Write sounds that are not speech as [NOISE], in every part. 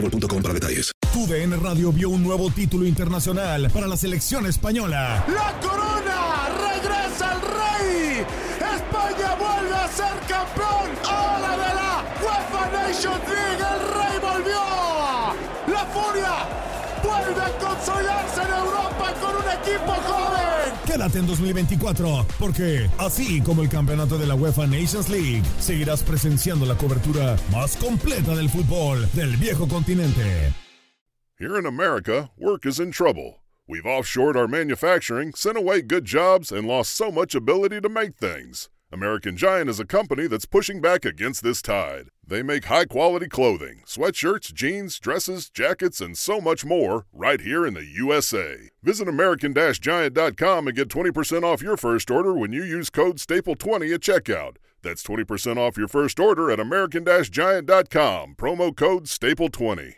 boostmobile.com para detalles. Radio vio un nuevo título internacional para la selección española. ¡La corona! ¡Regresa el rey! ¡España vuelve a ser campeón! ¡Ahora de la UEFA Nations ¡Vuelve a consolidarse en Europa con un equipo joven! Quédate en 2024, porque así como el campeonato de la UEFA Nations League, seguirás presenciando la cobertura más completa del fútbol del viejo continente. Here in America, work is in trouble. We've offshored our manufacturing, sent away good jobs, and lost so much ability to make things. American Giant is a company that's pushing back against this tide. They make high quality clothing, sweatshirts, jeans, dresses, jackets, and so much more right here in the USA. Visit American Giant.com and get 20% off your first order when you use code STAPLE20 at checkout. That's 20% off your first order at American Giant.com. Promo code STAPLE20.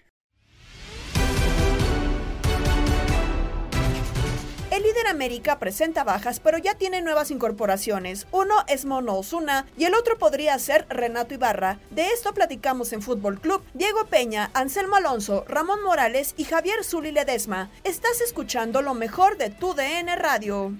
El líder América presenta bajas, pero ya tiene nuevas incorporaciones. Uno es Mono Osuna y el otro podría ser Renato Ibarra. De esto platicamos en Fútbol Club. Diego Peña, Anselmo Alonso, Ramón Morales y Javier Zuli Ledesma. Estás escuchando lo mejor de tu DN Radio.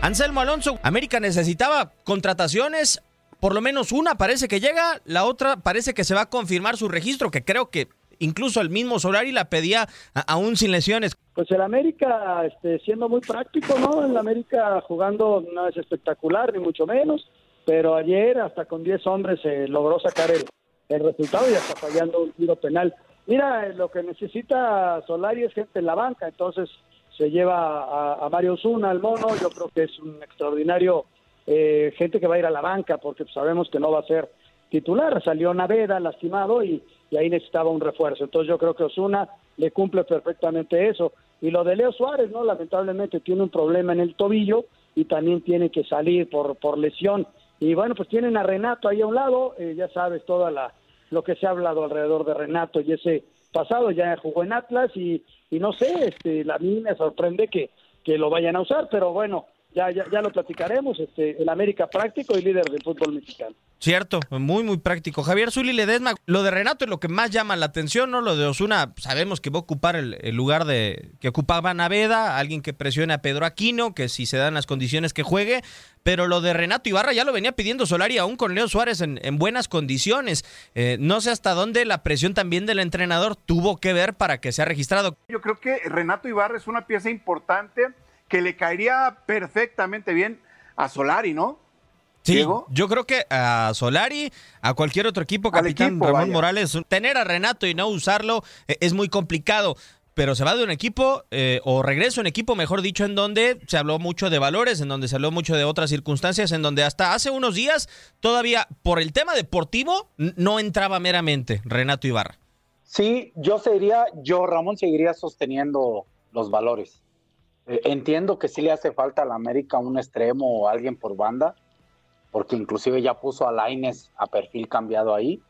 Anselmo Alonso, América necesitaba contrataciones. Por lo menos una parece que llega, la otra parece que se va a confirmar su registro, que creo que incluso el mismo Solari la pedía aún sin lesiones. Pues el América, este, siendo muy práctico, ¿no? El América jugando no es espectacular, ni mucho menos, pero ayer hasta con 10 hombres logró sacar el, el resultado y hasta fallando un tiro penal. Mira, lo que necesita Solari es gente en la banca, entonces se lleva a, a Mario Osuna, al mono, yo creo que es un extraordinario eh, gente que va a ir a la banca porque sabemos que no va a ser titular. Salió Naveda lastimado y, ahí necesitaba un refuerzo. Entonces yo creo que Osuna le cumple perfectamente eso. Y lo de Leo Suárez, ¿no? Lamentablemente tiene un problema en el tobillo y también tiene que salir por, por lesión. Y bueno, pues tienen a Renato ahí a un lado, eh, ya sabes toda la lo que se ha hablado alrededor de Renato y ese pasado, ya jugó en Atlas y, y no sé, este, a mí me sorprende que, que lo vayan a usar, pero bueno, ya, ya, ya lo platicaremos, este, el América práctico y líder del fútbol mexicano. Cierto, muy, muy práctico. Javier Zuli Ledesma, lo de Renato es lo que más llama la atención, ¿no? Lo de Osuna, sabemos que va a ocupar el, lugar de que ocupaba Naveda, alguien que presione a Pedro Aquino, que si se dan las condiciones que juegue, pero lo de Renato Ibarra ya lo venía pidiendo Solari aún con Leo Suárez en, en buenas condiciones. Eh, no sé hasta dónde la presión también del entrenador tuvo que ver para que sea registrado. Yo creo que Renato Ibarra es una pieza importante que le caería perfectamente bien a Solari, ¿no? Sí, Diego. yo creo que a Solari, a cualquier otro equipo, capitán equipo, Ramón vaya. Morales, tener a Renato y no usarlo eh, es muy complicado. Pero se va de un equipo, eh, o regresa a un equipo, mejor dicho, en donde se habló mucho de valores, en donde se habló mucho de otras circunstancias, en donde hasta hace unos días, todavía por el tema deportivo, no entraba meramente Renato Ibarra. Sí, yo seguiría, yo Ramón seguiría sosteniendo los valores. Eh, entiendo que sí le hace falta a la América un extremo o alguien por banda, porque inclusive ya puso a Laines a perfil cambiado ahí,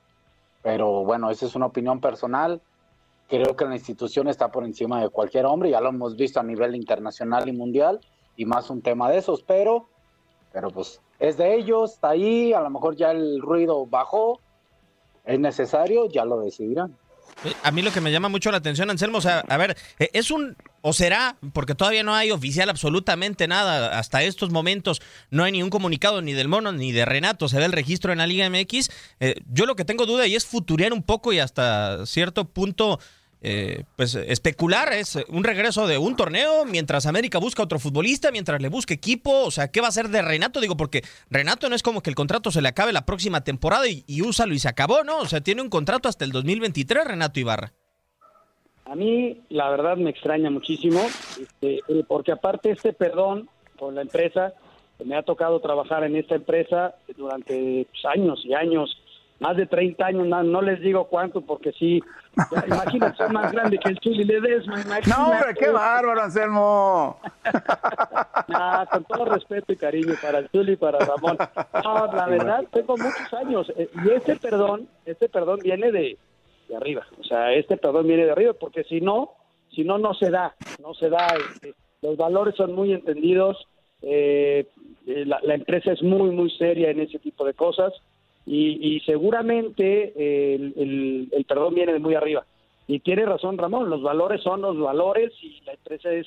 pero bueno, esa es una opinión personal. Creo que la institución está por encima de cualquier hombre, ya lo hemos visto a nivel internacional y mundial, y más un tema de esos, pero, pero pues es de ellos, está ahí, a lo mejor ya el ruido bajó, es necesario, ya lo decidirán. Eh, A mí lo que me llama mucho la atención, Anselmo, o sea, a ver, eh, es un ¿O será? Porque todavía no hay oficial absolutamente nada. Hasta estos momentos no hay ni un comunicado ni del Mono ni de Renato. Se ve el registro en la Liga MX. Eh, yo lo que tengo duda y es futurear un poco y hasta cierto punto eh, pues especular es un regreso de un torneo mientras América busca otro futbolista, mientras le busca equipo, o sea, ¿qué va a hacer de Renato? Digo, porque Renato no es como que el contrato se le acabe la próxima temporada y, y úsalo y se acabó, ¿no? O sea, tiene un contrato hasta el 2023, Renato Ibarra. A mí, la verdad, me extraña muchísimo, este, eh, porque aparte este perdón con la empresa, me ha tocado trabajar en esta empresa durante pues, años y años, más de 30 años, no, no les digo cuánto, porque sí, imagínate, soy más grande que el Chuli Ledesma, imagínate. No, hombre, qué bárbaro, Anselmo. [LAUGHS] Nah, con todo respeto y cariño para el Chuli y para Ramón. No, la verdad, tengo muchos años, eh, y este perdón, este perdón viene de, de arriba, o sea, este perdón viene de arriba, porque si no, si no, no se da, no se da, este, los valores son muy entendidos, eh, eh, la, la empresa es muy, muy seria en ese tipo de cosas, y, y seguramente eh, el, perdón viene de muy arriba. Y tiene razón Ramón, los valores son los valores y la empresa es...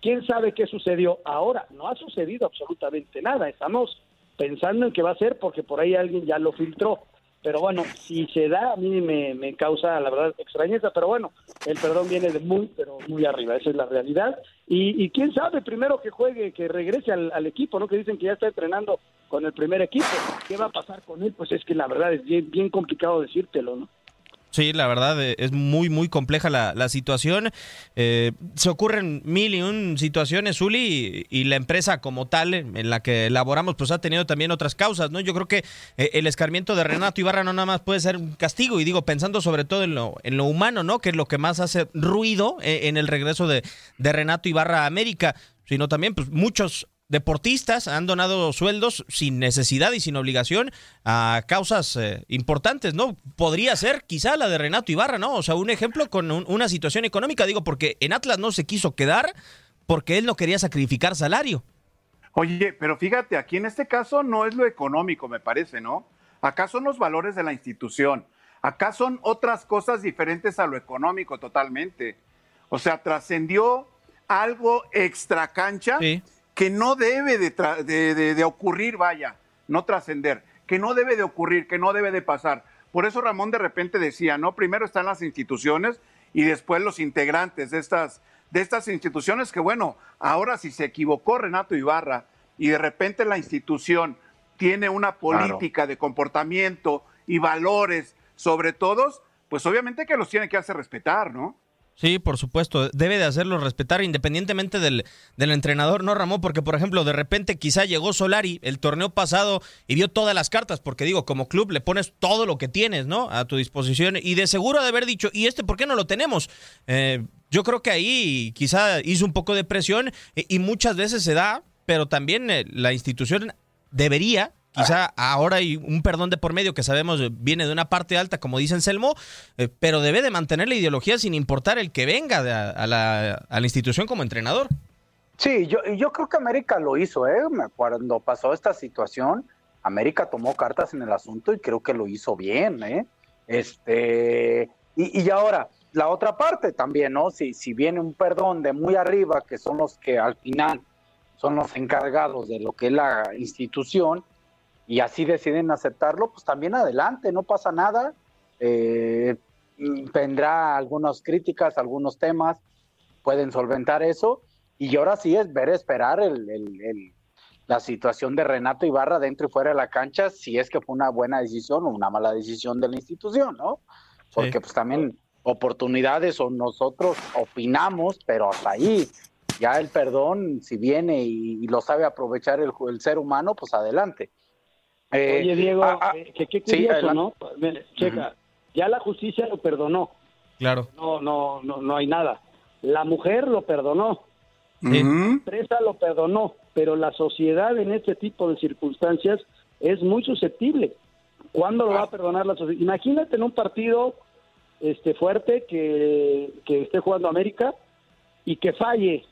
¿Quién sabe qué sucedió ahora? No ha sucedido absolutamente nada. Estamos pensando en qué va a ser porque por ahí alguien ya lo filtró. Pero bueno, si se da, a mí me, me causa, la verdad, extrañeza. Pero bueno, el perdón viene de muy, pero muy arriba. Esa es la realidad. Y, y quién sabe, primero que juegue, que regrese al, al equipo, ¿no? Que dicen que ya está entrenando con el primer equipo. ¿Qué va a pasar con él? Pues es que la verdad es bien, bien complicado decírtelo, ¿no? Sí, la verdad eh, es muy, muy compleja la, la situación. Eh, se ocurren mil y un situaciones, Zuli, y, y la empresa como tal en la que elaboramos, pues ha tenido también otras causas, ¿no? Yo creo que eh, el escarmiento de Renato Ibarra no nada más puede ser un castigo, y digo, pensando sobre todo en lo, en lo humano, ¿no? Que es lo que más hace ruido eh, en el regreso de, de Renato Ibarra a América, sino también, pues, muchos deportistas han donado sueldos sin necesidad y sin obligación a causas eh, importantes, ¿no? Podría ser quizá la de Renato Ibarra, ¿no? O sea, un ejemplo con un- una situación económica, digo, porque en Atlas no se quiso quedar porque él no quería sacrificar salario. Oye, pero fíjate, aquí en este caso no es lo económico, me parece, ¿no? Acá son los valores de la institución. Acá son otras cosas diferentes a lo económico totalmente. O sea, trascendió algo extra cancha que no debe de, tra- de- de- de ocurrir, vaya, no trascender, que no debe de ocurrir, que no debe de pasar. Por eso Ramón de repente decía, ¿no? Primero están las instituciones y después los integrantes de estas, de estas instituciones que, bueno, ahora si se equivocó Renato Ibarra y de repente la institución tiene una política de comportamiento y valores sobre todos, pues obviamente que los tiene que hacer respetar, ¿no? Sí, por supuesto, debe de hacerlo respetar independientemente del, del entrenador, ¿no, Ramón? Porque, por ejemplo, de repente quizá llegó Solari el torneo pasado y vio todas las cartas, porque digo, como club le pones todo lo que tienes, ¿no? A tu disposición y de seguro de haber dicho, ¿y este por qué no lo tenemos? Eh, yo creo que ahí quizá hizo un poco de presión y, y muchas veces se da, pero también eh, la institución debería Quizá ahora hay un perdón de por medio que sabemos viene de una parte alta, como dice Anselmo, eh, pero debe de mantener la ideología sin importar el que venga de a, a la, a la institución como entrenador. Sí, yo, yo creo que América lo hizo, ¿eh? Cuando pasó esta situación, América tomó cartas en el asunto y creo que lo hizo bien, ¿eh? Este, y, y ahora, la otra parte también, ¿no? Si, si viene un perdón de muy arriba, que son los que al final son los encargados de lo que es la institución, y así deciden aceptarlo, pues también adelante, no pasa nada. Eh, tendrá algunas críticas, algunos temas, pueden solventar eso. Y ahora sí es ver esperar el, el- el- la situación de Renato Ibarra dentro y fuera de la cancha, si es que fue una buena decisión o una mala decisión de la institución, ¿no? Porque pues también oportunidades o nosotros opinamos, pero hasta ahí. Ya el perdón, si viene y, y lo sabe aprovechar el, el ser humano, pues adelante. Eh, Oye, Diego, ah, ah, eh, que qué sí, curioso. ¿no? Mira, Checa, ya la justicia lo perdonó. Claro. No, no, no, no hay nada. La mujer lo perdonó. La empresa lo perdonó, pero la sociedad en este tipo de circunstancias es muy susceptible. ¿Cuándo lo va a perdonar la sociedad? Imagínate en un partido este fuerte que, que esté jugando América y que falle.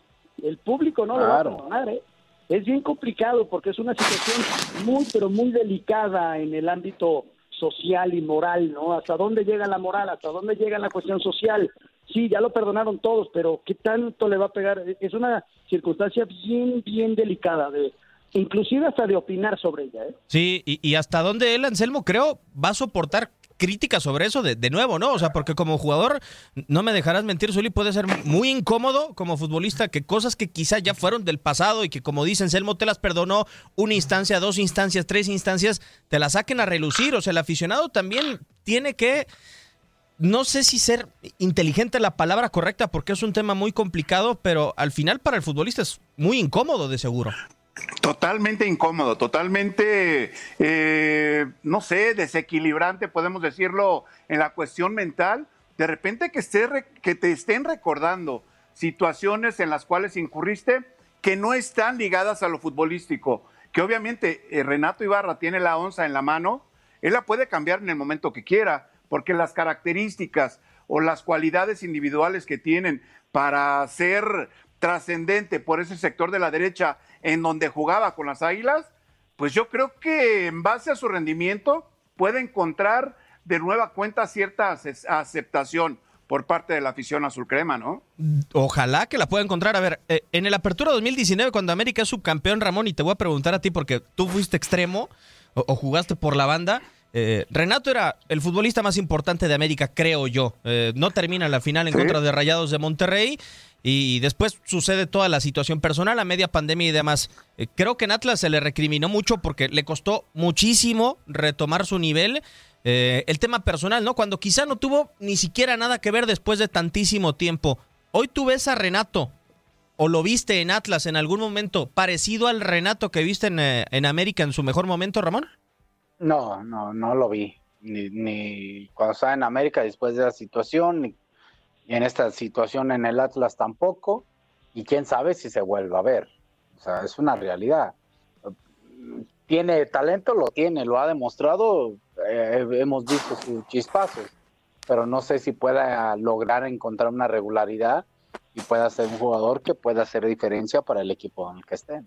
El público no lo va a perdonar, ¿eh? Es bien complicado porque es una situación muy, pero muy delicada en el ámbito social y moral, ¿no? ¿Hasta dónde llega la moral? ¿Hasta dónde llega la cuestión social? sí, ya lo perdonaron todos, pero ¿qué tanto le va a pegar? Es una circunstancia bien, bien delicada, de, inclusive hasta de opinar sobre ella. ¿eh? Sí, y, y hasta dónde él, Anselmo, creo, va a soportar crítica sobre eso de, de, nuevo, ¿no? O sea, porque como jugador, no me dejarás mentir, Zuli, puede ser muy incómodo como futbolista que cosas que quizá ya fueron del pasado y que como dicen, Selmo te las perdonó una instancia, dos instancias, tres instancias, te las saquen a relucir. O sea, el aficionado también tiene que no sé si ser inteligente la palabra correcta porque es un tema muy complicado, pero al final para el futbolista es muy incómodo de seguro. Totalmente incómodo, totalmente, eh, no sé, desequilibrante, podemos decirlo, en la cuestión mental. De repente que, esté, que te estén recordando situaciones en las cuales incurriste que no están ligadas a lo futbolístico, que obviamente eh, Renato Ibarra tiene la onza en la mano, él la puede cambiar en el momento que quiera, porque las características o las cualidades individuales que tienen para ser trascendente por ese sector de la derecha en donde jugaba con las Águilas, pues yo creo que en base a su rendimiento puede encontrar de nueva cuenta cierta aceptación por parte de la afición azul crema, ¿no? Ojalá que la pueda encontrar. A ver, eh, en el Apertura 2019, cuando América es subcampeón, Ramón, y te voy a preguntar a ti porque tú fuiste extremo o, o jugaste por la banda. Eh, Renato era el futbolista más importante de América, creo yo. Eh, no termina la final en ¿Sí? contra de Rayados de Monterrey y después sucede toda la situación personal, a media pandemia y demás. Eh, creo que en Atlas se le recriminó mucho porque le costó muchísimo retomar su nivel. Eh, el tema personal, ¿no? Cuando quizá no tuvo ni siquiera nada que ver después de tantísimo tiempo. Hoy tú ves a Renato o lo viste en Atlas en algún momento parecido al Renato que viste en, eh, en América en su mejor momento, Ramón? No, no, no lo vi. Ni, ni cuando estaba en América después de la situación, ni y en esta situación en el Atlas tampoco, y quién sabe si se vuelve a ver. O sea, es una realidad. Tiene talento, lo tiene, lo ha demostrado, eh, hemos visto sus chispazos, pero no sé si pueda lograr encontrar una regularidad y pueda ser un jugador que pueda hacer diferencia para el equipo en el que estén.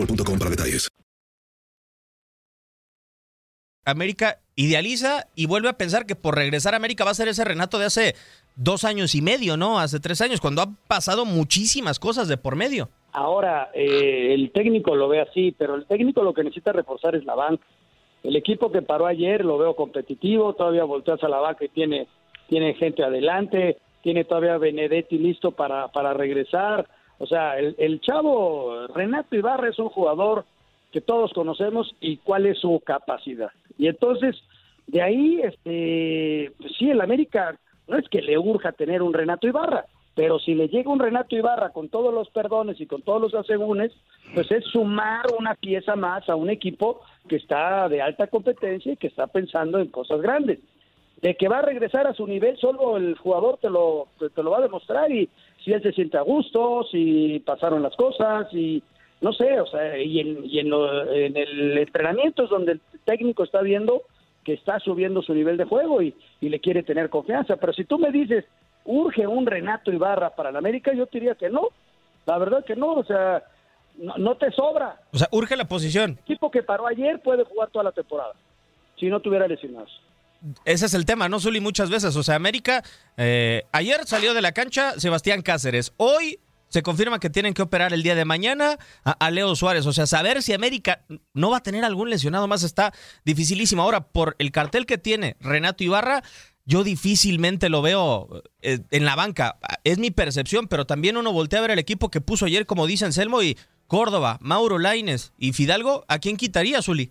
boostmobile.com para detalles. América idealiza y vuelve a pensar que por regresar a América va a ser ese Renato de hace dos años y medio, ¿no? Hace tres años, cuando han pasado muchísimas cosas de por medio. Ahora, eh, el técnico lo ve así, pero el técnico lo que necesita reforzar es la banca. El equipo que paró ayer lo veo competitivo, todavía volteas a la banca y tiene, tiene gente adelante, tiene todavía Benedetti listo para, para regresar. O sea, el, el chavo Renato Ibarra es un jugador que todos conocemos y cuál es su capacidad. Y entonces, de ahí, este, pues sí, el América no es que le urja tener un Renato Ibarra, pero si le llega un Renato Ibarra con todos los perdones y con todos los asegúnes, pues es sumar una pieza más a un equipo que está de alta competencia y que está pensando en cosas grandes. De que va a regresar a su nivel, solo el jugador te lo, te lo va a demostrar y si él se siente a gusto, si pasaron las cosas y no sé, o sea, y en, y en, lo- en el entrenamiento es donde el técnico está viendo que está subiendo su nivel de juego y, y le quiere tener confianza. Pero si tú me dices, urge un Renato Ibarra para el América, yo te diría que no. La verdad que no, o sea, no, no te sobra. O sea, urge la posición. El equipo que paró ayer puede jugar toda la temporada, si no tuviera lesionados. Ese es el tema, ¿no, Zuli? Muchas veces. O sea, América, eh, ayer salió de la cancha Sebastián Cáceres. Hoy se confirma que tienen que operar el día de mañana a, Leo Suárez. O sea, saber si América no va a tener algún lesionado más está dificilísimo. Ahora, por el cartel que tiene Renato Ibarra, yo difícilmente lo veo eh, en la banca. Es mi percepción, pero también uno voltea a ver el equipo que puso ayer, como dice Anselmo, y Córdoba, Mauro Laines y Fidalgo. ¿A quién quitaría, Zuli?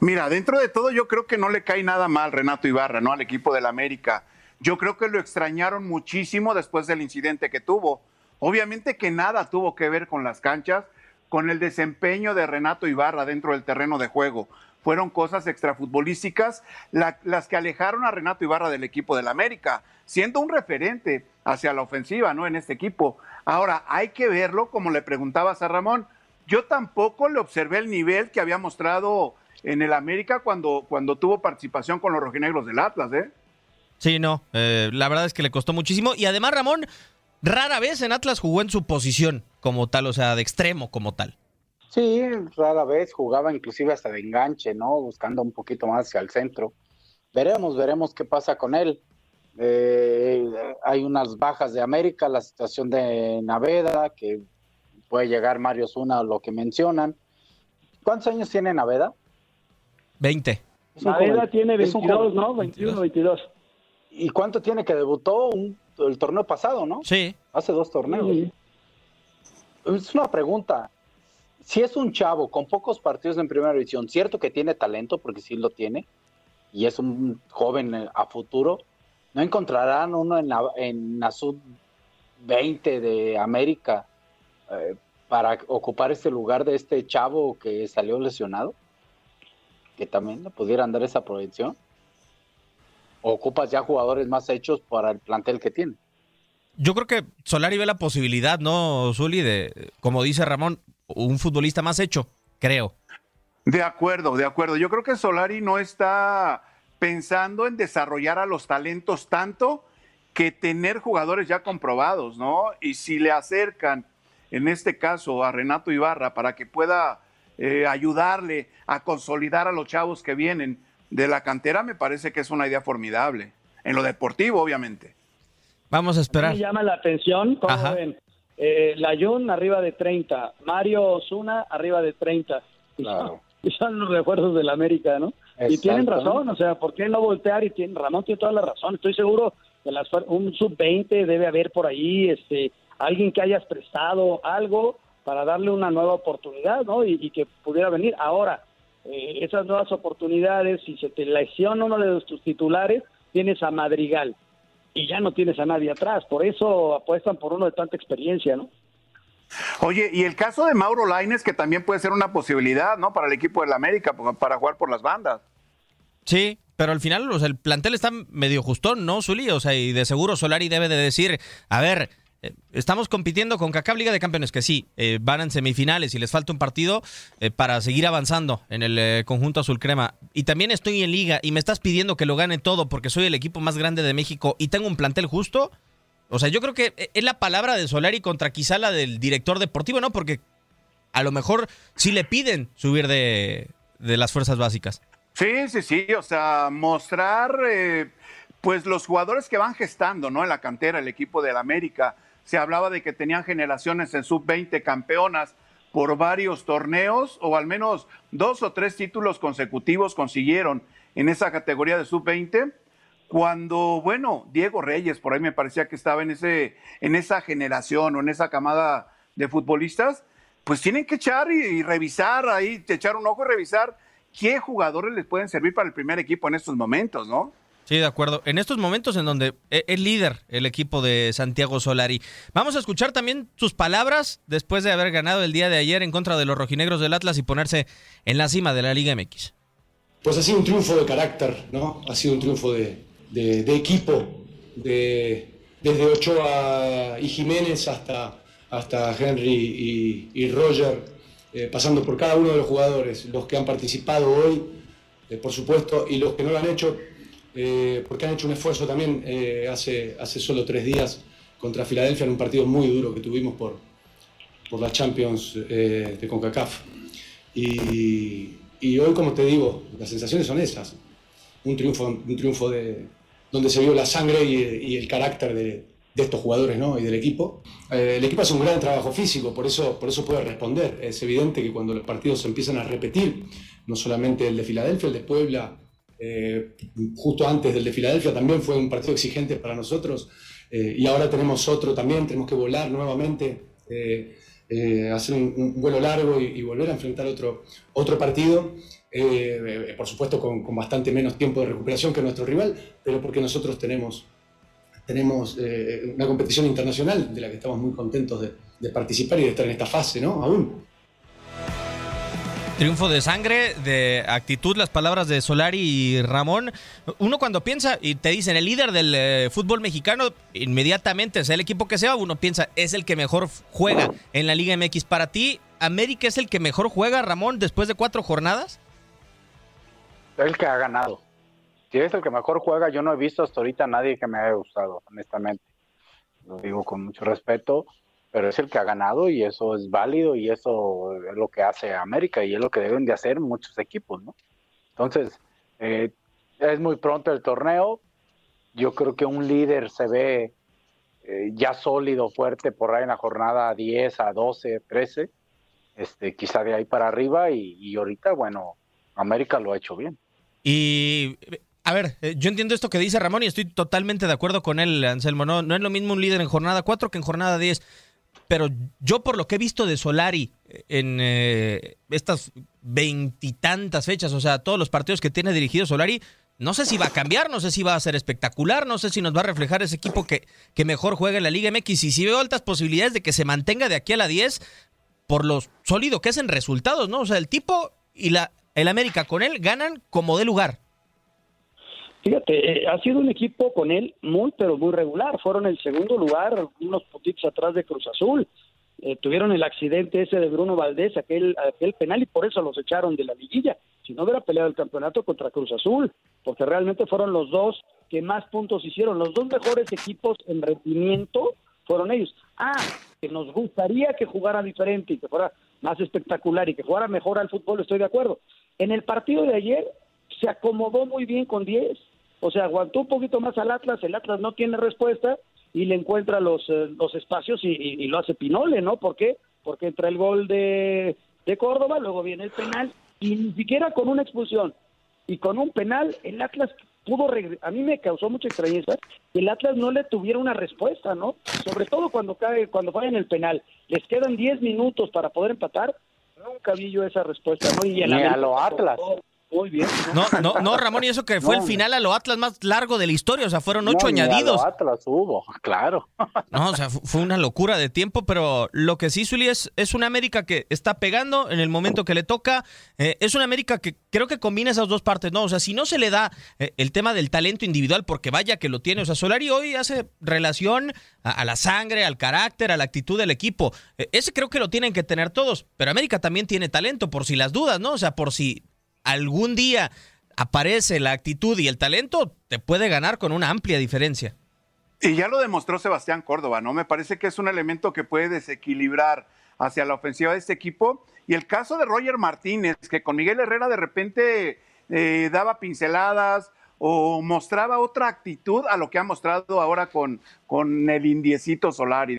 Mira, dentro de todo yo creo que no le cae nada mal Renato Ibarra, ¿no? Al equipo del América. Yo creo que lo extrañaron muchísimo después del incidente que tuvo. Obviamente que nada tuvo que ver con las canchas, con el desempeño de Renato Ibarra dentro del terreno de juego. Fueron cosas extrafutbolísticas la- las que alejaron a Renato Ibarra del equipo del América, siendo un referente hacia la ofensiva, ¿no? En este equipo. Ahora, hay que verlo, como le preguntabas a Ramón. Yo tampoco le observé el nivel que había mostrado en el América cuando, cuando tuvo participación con los rojinegros del Atlas, ¿eh? Sí, no, eh, la verdad es que le costó muchísimo. Y además, Ramón, rara vez en Atlas jugó en su posición como tal, o sea, de extremo como tal. Sí, rara vez jugaba inclusive hasta de enganche, ¿no? Buscando un poquito más hacia el centro. Veremos, veremos qué pasa con él. Eh, hay unas bajas de América, la situación de Naveda, que puede llegar Mario Zuna, lo que mencionan. ¿Cuántos años tiene Naveda? 20. Es un Naveda joven- tiene es un 22, joven. ¿no? 21, 22. ¿Y cuánto tiene que debutó Un- el torneo pasado, no? Sí. Hace dos torneos. Sí. Es una pregunta. Si es un chavo con pocos partidos en primera división, cierto que tiene talento, porque sí lo tiene, y es un joven eh, a futuro, ¿no encontrarán uno en la, en la sub-20 de América eh, para ocupar este lugar de este chavo que salió lesionado? Que también le pudieran dar esa proyección. ¿O ocupas ya jugadores más hechos para el plantel que tiene? Yo creo que Solari ve la posibilidad, ¿no, Zuli? De, como dice Ramón, un futbolista más hecho, creo. De acuerdo, de acuerdo. Yo creo que Solari no está pensando en desarrollar a los talentos tanto que tener jugadores ya comprobados, ¿no? Y si le acercan, en este caso, a Renato Ibarra para que pueda eh, ayudarle a consolidar a los chavos que vienen de la cantera, me parece que es una idea formidable. En lo deportivo, obviamente. Vamos a esperar. Me llama la atención, ¿cómo Ajá. ven? Eh, Layun arriba de 30, Mario Osuna arriba de 30. Y son- Y son los refuerzos del América, ¿no? Y tienen razón, o sea, ¿por qué no voltear? Y tiene, Ramón tiene toda la razón. Estoy seguro que las, un sub-20 debe haber por ahí, este, alguien que hayas prestado algo para darle una nueva oportunidad, ¿no? Y, y que pudiera venir. Ahora, eh, esas nuevas oportunidades, si se te lesiona uno de tus titulares, tienes a Madrigal y ya no tienes a nadie atrás. Por eso apuestan por uno de tanta experiencia, ¿no? Oye, y el caso de Mauro Laines, que también puede ser una posibilidad, ¿no? Para el equipo del América, pa- para jugar por las bandas. Sí, pero al final o sea, el plantel está medio justón, ¿no, Zuli? O sea, y de seguro Solari debe de decir, a ver, estamos compitiendo con CACAP Liga de Campeones, que sí, eh, van en semifinales y les falta un partido eh, para seguir avanzando en el eh, conjunto azul crema. Y también estoy en liga y me estás pidiendo que lo gane todo porque soy el equipo más grande de México y tengo un plantel justo. O sea, yo creo que eh, es la palabra de Solari contra quizá la del director deportivo, ¿no? Porque a lo mejor sí le piden subir de, de las fuerzas básicas. Sí, sí, sí, o sea, mostrar eh, pues los jugadores que van gestando, ¿no? En la cantera, el equipo del América. Se hablaba de que tenían generaciones en sub-20 campeonas por varios torneos, o al menos dos o tres títulos consecutivos consiguieron en esa categoría de sub-20. Cuando, bueno, Diego Reyes, por ahí me parecía que estaba en, ese, en esa generación o en esa camada de futbolistas, pues tienen que echar y, y revisar ahí, echar un ojo y revisar qué jugadores les pueden servir para el primer equipo en estos momentos, ¿no? Sí, de acuerdo. En estos momentos en donde e-, es líder el equipo de Santiago Solari. Vamos a escuchar también sus palabras después de haber ganado el día de ayer en contra de los rojinegros del Atlas y ponerse en la cima de la Liga MX. Pues ha sido un triunfo de carácter, ¿no? Ha sido un triunfo de, equipo, de, desde Ochoa y Jiménez hasta, hasta Henry y, Roger, eh, pasando por cada uno de los jugadores, los que han participado hoy, eh, por supuesto, y los que no lo han hecho eh, porque han hecho un esfuerzo también eh, hace, hace solo tres días contra Filadelfia en un partido muy duro que tuvimos por, por la Champions eh, de CONCACAF. Y, hoy, como te digo, las sensaciones son esas. Un triunfo, un triunfo de, donde se vio la sangre y, el carácter de, de, estos jugadores ¿no? y del equipo. el equipo hace un gran trabajo físico, por eso, por eso puede responder. Es evidente que cuando los partidos se empiezan a repetir, no solamente el de Filadelfia, el de Puebla, eh, justo antes del de Filadelfia también fue un partido exigente para nosotros eh, y ahora tenemos otro también, tenemos que volar nuevamente, eh, hacer un, vuelo largo y, volver a enfrentar otro, otro partido, por supuesto con, bastante menos tiempo de recuperación que nuestro rival, pero porque nosotros tenemos, tenemos una competición internacional de la que estamos muy contentos de, de participar y de estar en esta fase, ¿no? Aún. Triunfo de sangre, de actitud, las palabras de Solari y Ramón. Uno cuando piensa y te dicen el líder del eh, fútbol mexicano, inmediatamente, sea el equipo que sea, uno piensa es el que mejor juega en la Liga MX. Para ti, ¿América es el que mejor juega, Ramón, después de cuatro jornadas? El que ha ganado. Si es el que mejor juega, yo no he visto hasta ahorita a nadie que me haya gustado, honestamente. Lo digo con mucho respeto pero es el que ha ganado y eso es válido y eso es lo que hace América y es lo que deben de hacer muchos equipos, ¿no? Entonces, eh, es muy pronto el torneo, yo creo que un líder se ve eh, ya sólido, fuerte por ahí en la jornada 10 a 12, 13, este, quizá de ahí para arriba y, ahorita, bueno, América lo ha hecho bien. Y a ver, eh, yo entiendo esto que dice Ramón y estoy totalmente de acuerdo con él, Anselmo. No, no es lo mismo un líder en jornada 4 que en jornada 10 pero yo por lo que he visto de Solari en eh, estas veintitantas fechas, o sea, todos los partidos que tiene dirigido Solari, no sé si va a cambiar, no sé si va a ser espectacular, no sé si nos va a reflejar ese equipo que, que mejor juega en la Liga MX y si veo altas posibilidades de que se mantenga de aquí a la 10 por lo sólido que es en resultados, ¿no? O sea, el tipo y la, el América con él ganan como de lugar. Fíjate, eh, ha sido un equipo con él muy, pero muy regular. Fueron el segundo lugar, unos puntitos atrás de Cruz Azul. Eh, tuvieron el accidente ese de Bruno Valdés, aquel, aquel penal, y por eso los echaron de la liguilla. Si no hubiera peleado el campeonato contra Cruz Azul, porque realmente fueron los dos que más puntos hicieron. Los dos mejores equipos en rendimiento fueron ellos. Ah, que nos gustaría que jugara diferente y que fuera más espectacular y que jugara mejor al fútbol, estoy de acuerdo. En el partido de ayer se acomodó muy bien con 10. O sea, aguantó un poquito más al Atlas, el Atlas no tiene respuesta y le encuentra los, eh, los espacios y, lo hace Pinole, ¿no? ¿Por qué? Porque entra el gol de, de Córdoba, luego viene el penal y ni siquiera con una expulsión y con un penal el Atlas pudo a mí me causó mucha extrañeza que el Atlas no le tuviera una respuesta, ¿no? Sobre todo cuando cae cuando en el penal, les quedan 10 minutos para poder empatar, nunca vi yo esa respuesta, ¿no? Y a lo Atlas. Muy bien. No, no, no, Ramón, y eso que fue el final a lo Atlas más largo de la historia, o sea, fueron ocho añadidos. A lo Atlas hubo, claro. [LAUGHS] No, o sea, fue una locura de tiempo, pero lo que sí, Zuli, es, es una América que está pegando en el momento que le toca. Eh, es una América que creo que combina esas dos partes, ¿no? O sea, si no se le da eh, el tema del talento individual, porque vaya que lo tiene, o sea, Solari hoy hace relación a, la sangre, al carácter, a la actitud del equipo. Eh, ese creo que lo tienen que tener todos, pero América también tiene talento, por si las dudas, ¿no? O sea, por si algún día aparece la actitud y el talento, te puede ganar con una amplia diferencia. Y ya lo demostró Sebastián Córdoba, ¿no? Me parece que es un elemento que puede desequilibrar hacia la ofensiva de este equipo. Y el caso de Roger Martínez, que con Miguel Herrera de repente eh, daba pinceladas o mostraba otra actitud a lo que ha mostrado ahora con, con el indiecito Solari.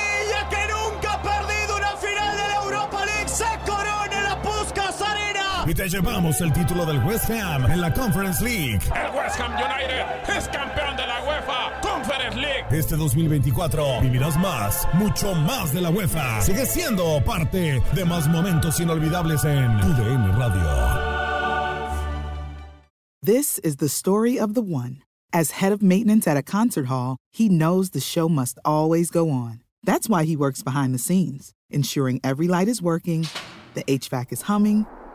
Y te llevamos el título del West Ham en la Conference League. El West Ham United es campeón de la UEFA Conference League. Este 2024 vivirás más, mucho más de la UEFA. Sigue siendo parte de más momentos inolvidables en tu DN Radio. This is the story of the one. As head of maintenance at a concert hall, he knows the show must always go on. That's why he works behind the scenes, ensuring every light is working, the HVAC is humming,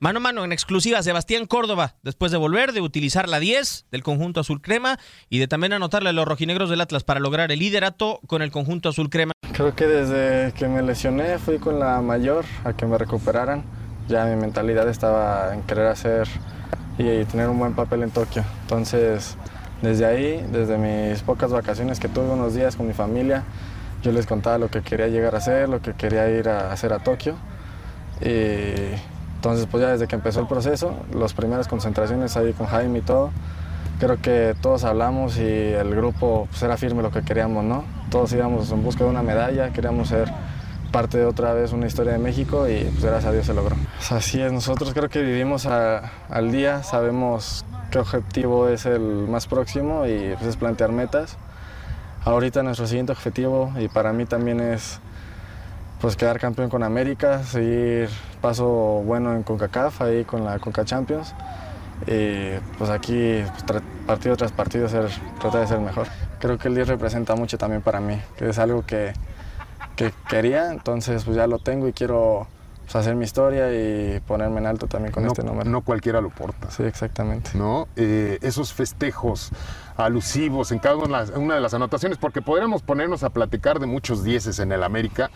Mano a mano en exclusiva, Sebastián Córdoba, después de volver, de utilizar la 10 del conjunto azul crema y de también anotarle a los rojinegros del Atlas para lograr el liderato con el conjunto azul crema. Creo que desde que me lesioné fui con la mayor a que me recuperaran. Ya mi mentalidad estaba en querer hacer y tener un buen papel en Tokio. Entonces, desde ahí, desde mis pocas vacaciones que tuve unos días con mi familia, yo les contaba lo que quería llegar a hacer, lo que quería ir a hacer a Tokio. Y entonces, pues ya desde que empezó el proceso, las primeras concentraciones ahí con Jaime y todo, creo que todos hablamos y el grupo pues, era firme lo que queríamos, ¿no? Todos íbamos en busca de una medalla, queríamos ser parte de otra vez una historia de México y pues gracias a Dios se logró. Pues, así es, nosotros creo que vivimos a, al día, sabemos qué objetivo es el más próximo y pues, es plantear metas. Ahorita nuestro siguiente objetivo y para mí también es pues quedar campeón con América, seguir paso bueno en CONCACAF, ahí con la CONCA Champions. Y pues aquí, pues, partido tras partido, ser, tratar de ser mejor. Creo que el 10 representa mucho también para mí, que es algo que, que quería, entonces pues ya lo tengo y quiero pues, hacer mi historia y ponerme en alto también con no, este número. No cualquiera lo porta. Sí, exactamente. ¿No? Eh, esos festejos alusivos en cada una de las anotaciones, porque podríamos ponernos a platicar de muchos dieces en el América,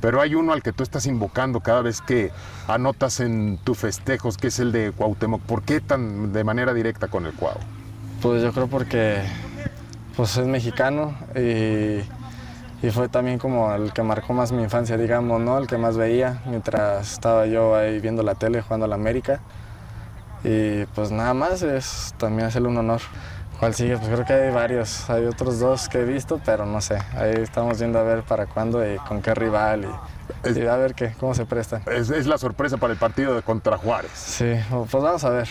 pero hay uno al que tú estás invocando cada vez que anotas en tus festejos, que es el de Cuauhtémoc. ¿Por qué tan de manera directa con el Cuau? Pues yo creo porque pues es mexicano y, y, fue también como el que marcó más mi infancia, digamos, ¿no? El que más veía mientras estaba yo ahí viendo la tele jugando a la América. Y pues nada más es también hacerle un honor. ¿Cuál sigue? Pues creo que hay varios. Hay otros dos que he visto, pero no sé. Ahí estamos viendo a ver para cuándo y con qué rival y, y a ver qué, cómo se presta. Es, es, la sorpresa para el partido de contra Juárez. Sí, pues vamos a ver.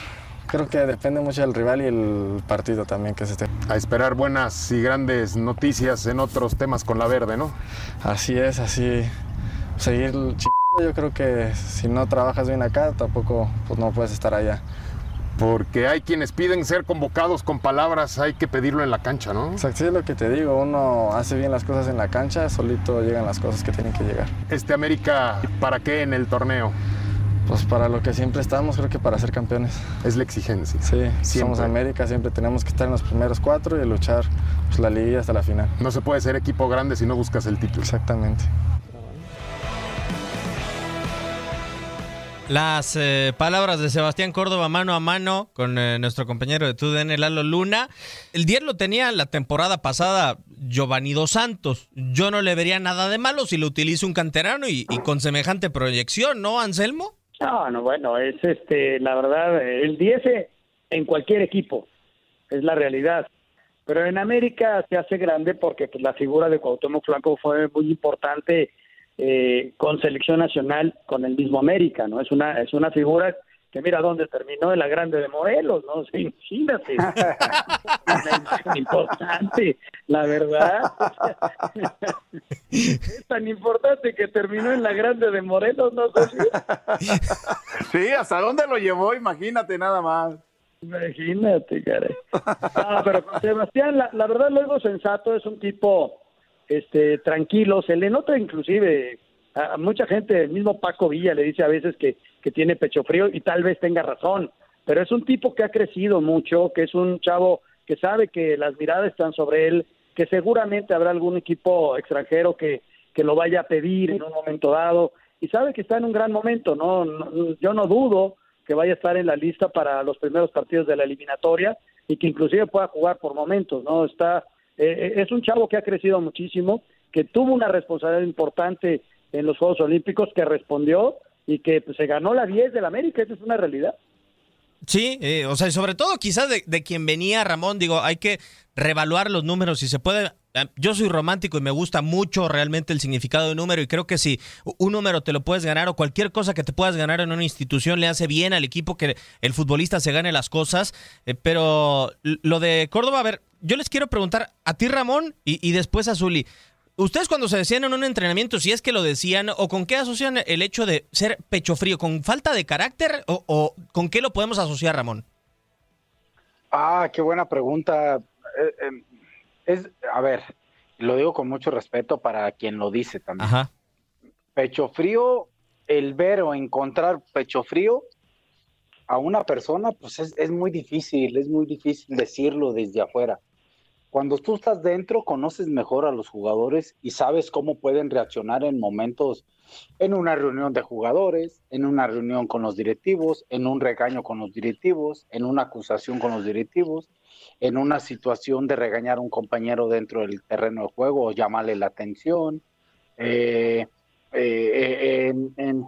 Creo que depende mucho del rival y el partido también que se esté. A esperar buenas y grandes noticias en otros temas con la verde, ¿no? Así es, así. Seguir chingando. Yo creo que si no trabajas bien acá, tampoco pues no puedes estar allá porque hay quienes piden ser convocados con palabras, hay que pedirlo en la cancha, ¿no? Exacto, es lo que te digo, uno hace bien las cosas en la cancha, solito llegan las cosas que tienen que llegar. ¿Este América para qué en el torneo? Pues para lo que siempre estamos, creo que para ser campeones. Es la exigencia. Sí, siempre. somos América, siempre tenemos que estar en los primeros cuatro y luchar pues, la liga hasta la final. No se puede ser equipo grande si no buscas el título. Exactamente. Las eh, palabras de Sebastián Córdoba mano a mano con eh, nuestro compañero de TUDN, Lalo Luna. El 10 lo tenía la temporada pasada Giovanni Dos Santos. Yo no le vería nada de malo si lo utiliza un canterano y, con semejante proyección, ¿no, Anselmo? No, no, bueno, es este, la verdad, el 10 en cualquier equipo, es la realidad. Pero en América se hace grande porque pues, la figura de Cuauhtémoc Blanco fue muy importante eh, con selección nacional con el mismo América, ¿no? Es una, es una figura que mira dónde terminó en la grande de Morelos, ¿no? Sí, imagínate. [LAUGHS] es importante, la verdad. es tan importante que terminó en la grande de Morelos, ¿no? Sí, ¿hasta dónde lo llevó? Imagínate nada más. Imagínate, caray. No, pero con Sebastián, la, la verdad, luego sensato, es un tipo este, tranquilo, se le nota inclusive a, mucha gente, el mismo Paco Villa le dice a veces que, que tiene pecho frío y tal vez tenga razón, pero es un tipo que ha crecido mucho, que es un chavo que sabe que las miradas están sobre él, que seguramente habrá algún equipo extranjero que, que lo vaya a pedir en un momento dado y sabe que está en un gran momento, no, no yo no dudo que vaya a estar en la lista para los primeros partidos de la eliminatoria y que inclusive pueda jugar por momentos, ¿no? Está eh, es un chavo que ha crecido muchísimo, que tuvo una responsabilidad importante en los Juegos Olímpicos, que respondió y que pues, se ganó la 10 del América, esa es una realidad. Sí, eh, o sea, y sobre todo quizás de, de, quien venía Ramón, digo, hay que revaluar los números si se puede. Yo soy romántico y me gusta mucho realmente el significado de número y creo que si un número te lo puedes ganar o cualquier cosa que te puedas ganar en una institución le hace bien al equipo que el futbolista se gane las cosas. Eh, pero lo de Córdoba, a ver, yo les quiero preguntar a ti Ramón y, y después a Zuli. Ustedes cuando se decían en un entrenamiento, si es que lo decían, o con qué asocian el hecho de ser pecho frío, con falta de carácter o, o con qué lo podemos asociar, Ramón? Ah, qué buena pregunta. Eh, eh, es, a ver, lo digo con mucho respeto para quien lo dice también. Ajá. Pecho frío, el ver o encontrar pecho frío a una persona, pues es, es muy difícil, es muy difícil decirlo desde afuera. Cuando tú estás dentro, conoces mejor a los jugadores y sabes cómo pueden reaccionar en momentos, en una reunión de jugadores, en una reunión con los directivos, en un regaño con los directivos, en una acusación con los directivos, en una situación de regañar a un compañero dentro del terreno de juego o llamarle la atención. Eh, eh, en,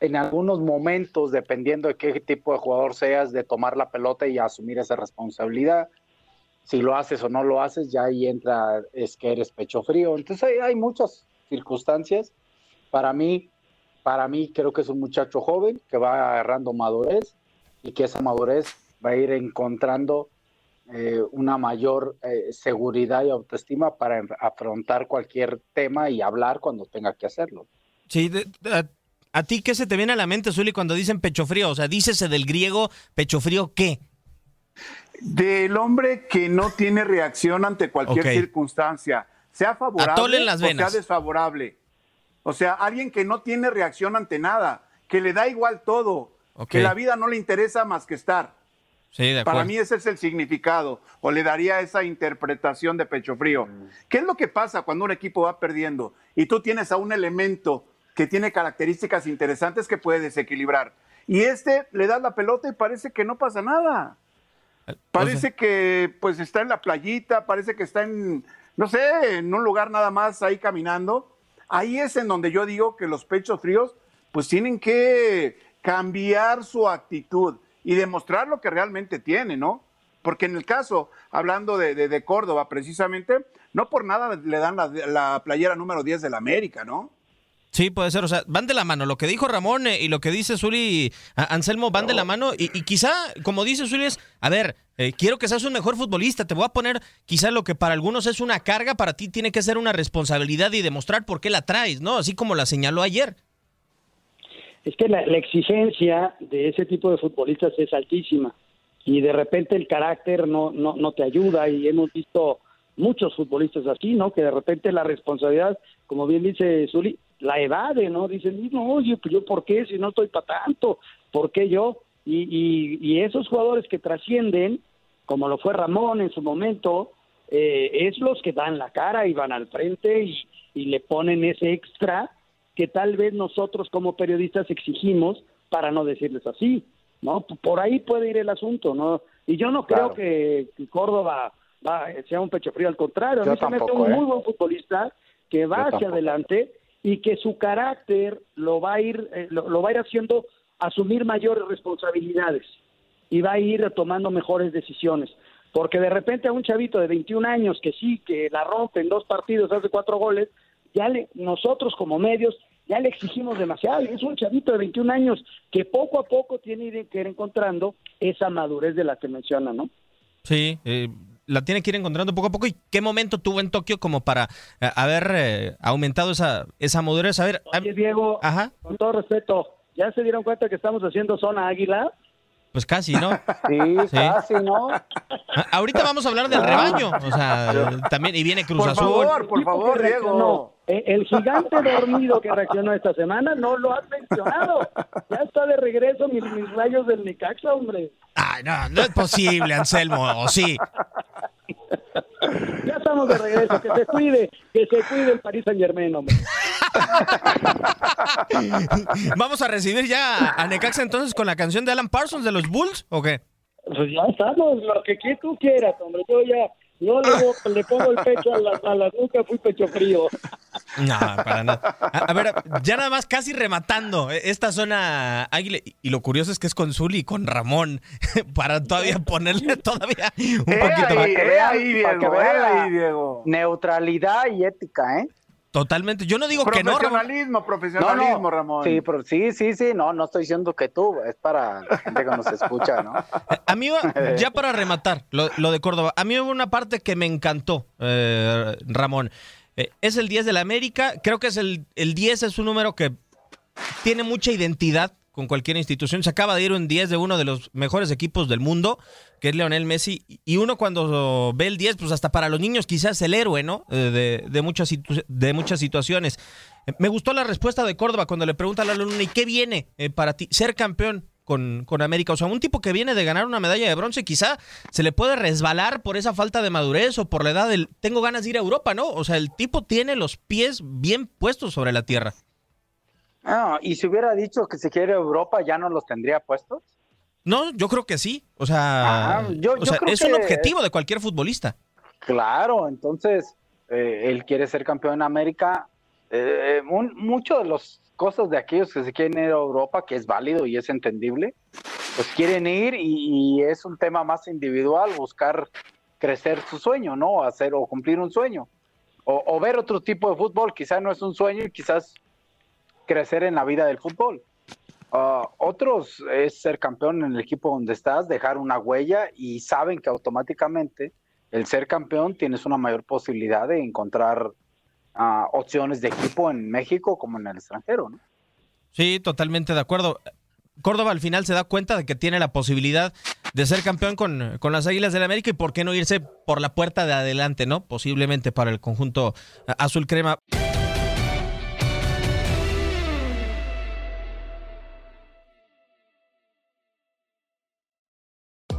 en algunos momentos, dependiendo de qué tipo de jugador seas, de tomar la pelota y asumir esa responsabilidad si lo haces o no lo haces, ya ahí entra, es que eres pecho frío. Entonces hay, hay, muchas circunstancias. Para mí, para mí creo que es un muchacho joven que va agarrando madurez y que esa madurez va a ir encontrando eh, una mayor eh, seguridad y autoestima para afrontar cualquier tema y hablar cuando tenga que hacerlo. Sí, a, ti qué se te viene a la mente, Zuli, cuando dicen pecho frío? O sea, dícese del griego pecho frío, ¿qué? Del hombre que no tiene reacción ante cualquier okay. circunstancia, sea favorable las o sea desfavorable. O sea, alguien que no tiene reacción ante nada, que le da igual todo, okay. que la vida no le interesa más que estar. Sí, de Para mí ese es el significado, o le daría esa interpretación de pecho frío. Mm. ¿Qué es lo que pasa cuando un equipo va perdiendo y tú tienes a un elemento que tiene características interesantes que puede desequilibrar? Y este le das la pelota y parece que no pasa nada. Parece que pues está en la playita, parece que está en, no sé, en un lugar nada más ahí caminando. Ahí es en donde yo digo que los pechos fríos pues tienen que cambiar su actitud y demostrar lo que realmente tiene, ¿no? Porque en el caso, hablando de, de, de Córdoba precisamente, no por nada le dan la, la playera número 10 de la América, ¿no? Sí, puede ser, o sea, van de la mano. Lo que dijo Ramón eh, y lo que dice Zuli Anselmo van de la mano. Y, y quizá, como dice Zuli, es, a ver, eh, quiero que seas un mejor futbolista. Te voy a poner quizá lo que para algunos es una carga, para ti tiene que ser una responsabilidad y demostrar por qué la traes, ¿no? Así como la señaló ayer. Es que la, la exigencia de ese tipo de futbolistas es altísima y de repente el carácter no, no, no te ayuda y hemos visto muchos futbolistas así, ¿no? Que de repente la responsabilidad, como bien dice Zuli, la evade, ¿no? Dicen, no, yo, yo ¿por qué? Si no estoy para tanto, ¿por qué yo? Y, y, y, esos jugadores que trascienden, como lo fue Ramón en su momento, eh, es los que dan la cara y van al frente y, y le ponen ese extra que tal vez nosotros como periodistas exigimos para no decirles así, ¿no? Por ahí puede ir el asunto, ¿no? Y yo no creo que, Córdoba va, sea un pecho frío, al contrario, a mí se me hace un muy buen futbolista que va hacia adelante y que su carácter lo va a ir eh, lo, va a ir haciendo asumir mayores responsabilidades y va a ir tomando mejores decisiones. Porque de repente a un chavito de 21 años que sí, que la rompe en dos partidos, hace cuatro goles, ya le, nosotros como medios ya le exigimos demasiado. Es un chavito de 21 años que poco a poco tiene que ir encontrando esa madurez de la que menciona, ¿no? Sí, eh, la tiene que ir encontrando poco a poco. ¿Y qué momento tuvo en Tokio como para eh, haber eh, aumentado esa, esa madurez? A ver, Diego, con todo respeto, ¿ya se dieron cuenta que estamos haciendo zona águila? Pues casi, ¿no? [LAUGHS] Sí, casi, ¿no? ahorita vamos a hablar del rebaño, o sea, también, y viene Cruz Azul. Por favor, por favor, Diego. Eh, el gigante dormido que reaccionó esta semana no lo has mencionado. Ya está de regreso mis, mis rayos del Nicaxa, hombre. Ay, no, no es posible, Anselmo, o sí. Estamos de regreso, que se cuide, que se cuide el París Saint Germain, hombre. [LAUGHS] Vamos a recibir ya a Necaxa entonces con la canción de Alan Parsons de los Bulls, ¿o qué? Pues ya estamos, lo que tú quieras, hombre. Yo ya no le, le pongo el pecho a la, a la nuca, fui pecho frío. No, para nada. A, ver, ya nada más casi rematando eh, esta zona Águila. Y lo curioso es que es con Zuli y con Ramón. [LAUGHS] Para todavía ponerle todavía un poquito más. ahí, Diego. Neutralidad y ética, ¿eh? Totalmente. Yo no digo que no. Profesionalismo, profesionalismo, Ramón. Sí, pero sí, sí, sí. No, no estoy diciendo que tú. Es para la gente que nos escucha, ¿no? A mí, [LAUGHS] ya para rematar lo, de Córdoba, a mí hubo una parte que me encantó, eh, Ramón. Eh, es el 10 de la América. Creo que es el, el 10 es un número que tiene mucha identidad con cualquier institución. Se acaba de ir un 10 de uno de los mejores equipos del mundo, que es Leonel Messi. Y uno cuando ve el 10, pues hasta para los niños quizás el héroe, ¿no? Eh, de, muchas, de muchas situaciones. Me gustó la respuesta de Córdoba cuando le pregunta a la Luna, ¿y qué viene eh, para ti? Ser campeón con, con, América. O sea, un tipo que viene de ganar una medalla de bronce, quizá se le puede resbalar por esa falta de madurez o por la edad del tengo ganas de ir a Europa, ¿no? O sea, el tipo tiene los pies bien puestos sobre la tierra. Ah, y si hubiera dicho que se quiere Europa, ¿ya no los tendría puestos? No, yo creo que sí. O sea, es un objetivo de cualquier futbolista. Claro, entonces eh, él quiere ser campeón en América. Eh, mucho de las cosas de aquellos que se quieren ir a Europa, que es válido y es entendible, pues quieren ir y, es un tema más individual, buscar crecer su sueño, ¿no? Hacer o cumplir un sueño. O, o ver otro tipo de fútbol, quizás no es un sueño y quizás crecer en la vida del fútbol. Ah, otros es ser campeón en el equipo donde estás, dejar una huella y saben que automáticamente el ser campeón tienes una mayor posibilidad de encontrar ah, opciones de equipo en México como en el extranjero, ¿no? Sí, totalmente de acuerdo. Córdoba al final se da cuenta de que tiene la posibilidad de ser campeón con, con las Águilas del América y por qué no irse por la puerta de adelante, ¿no? Posiblemente para el conjunto azul crema.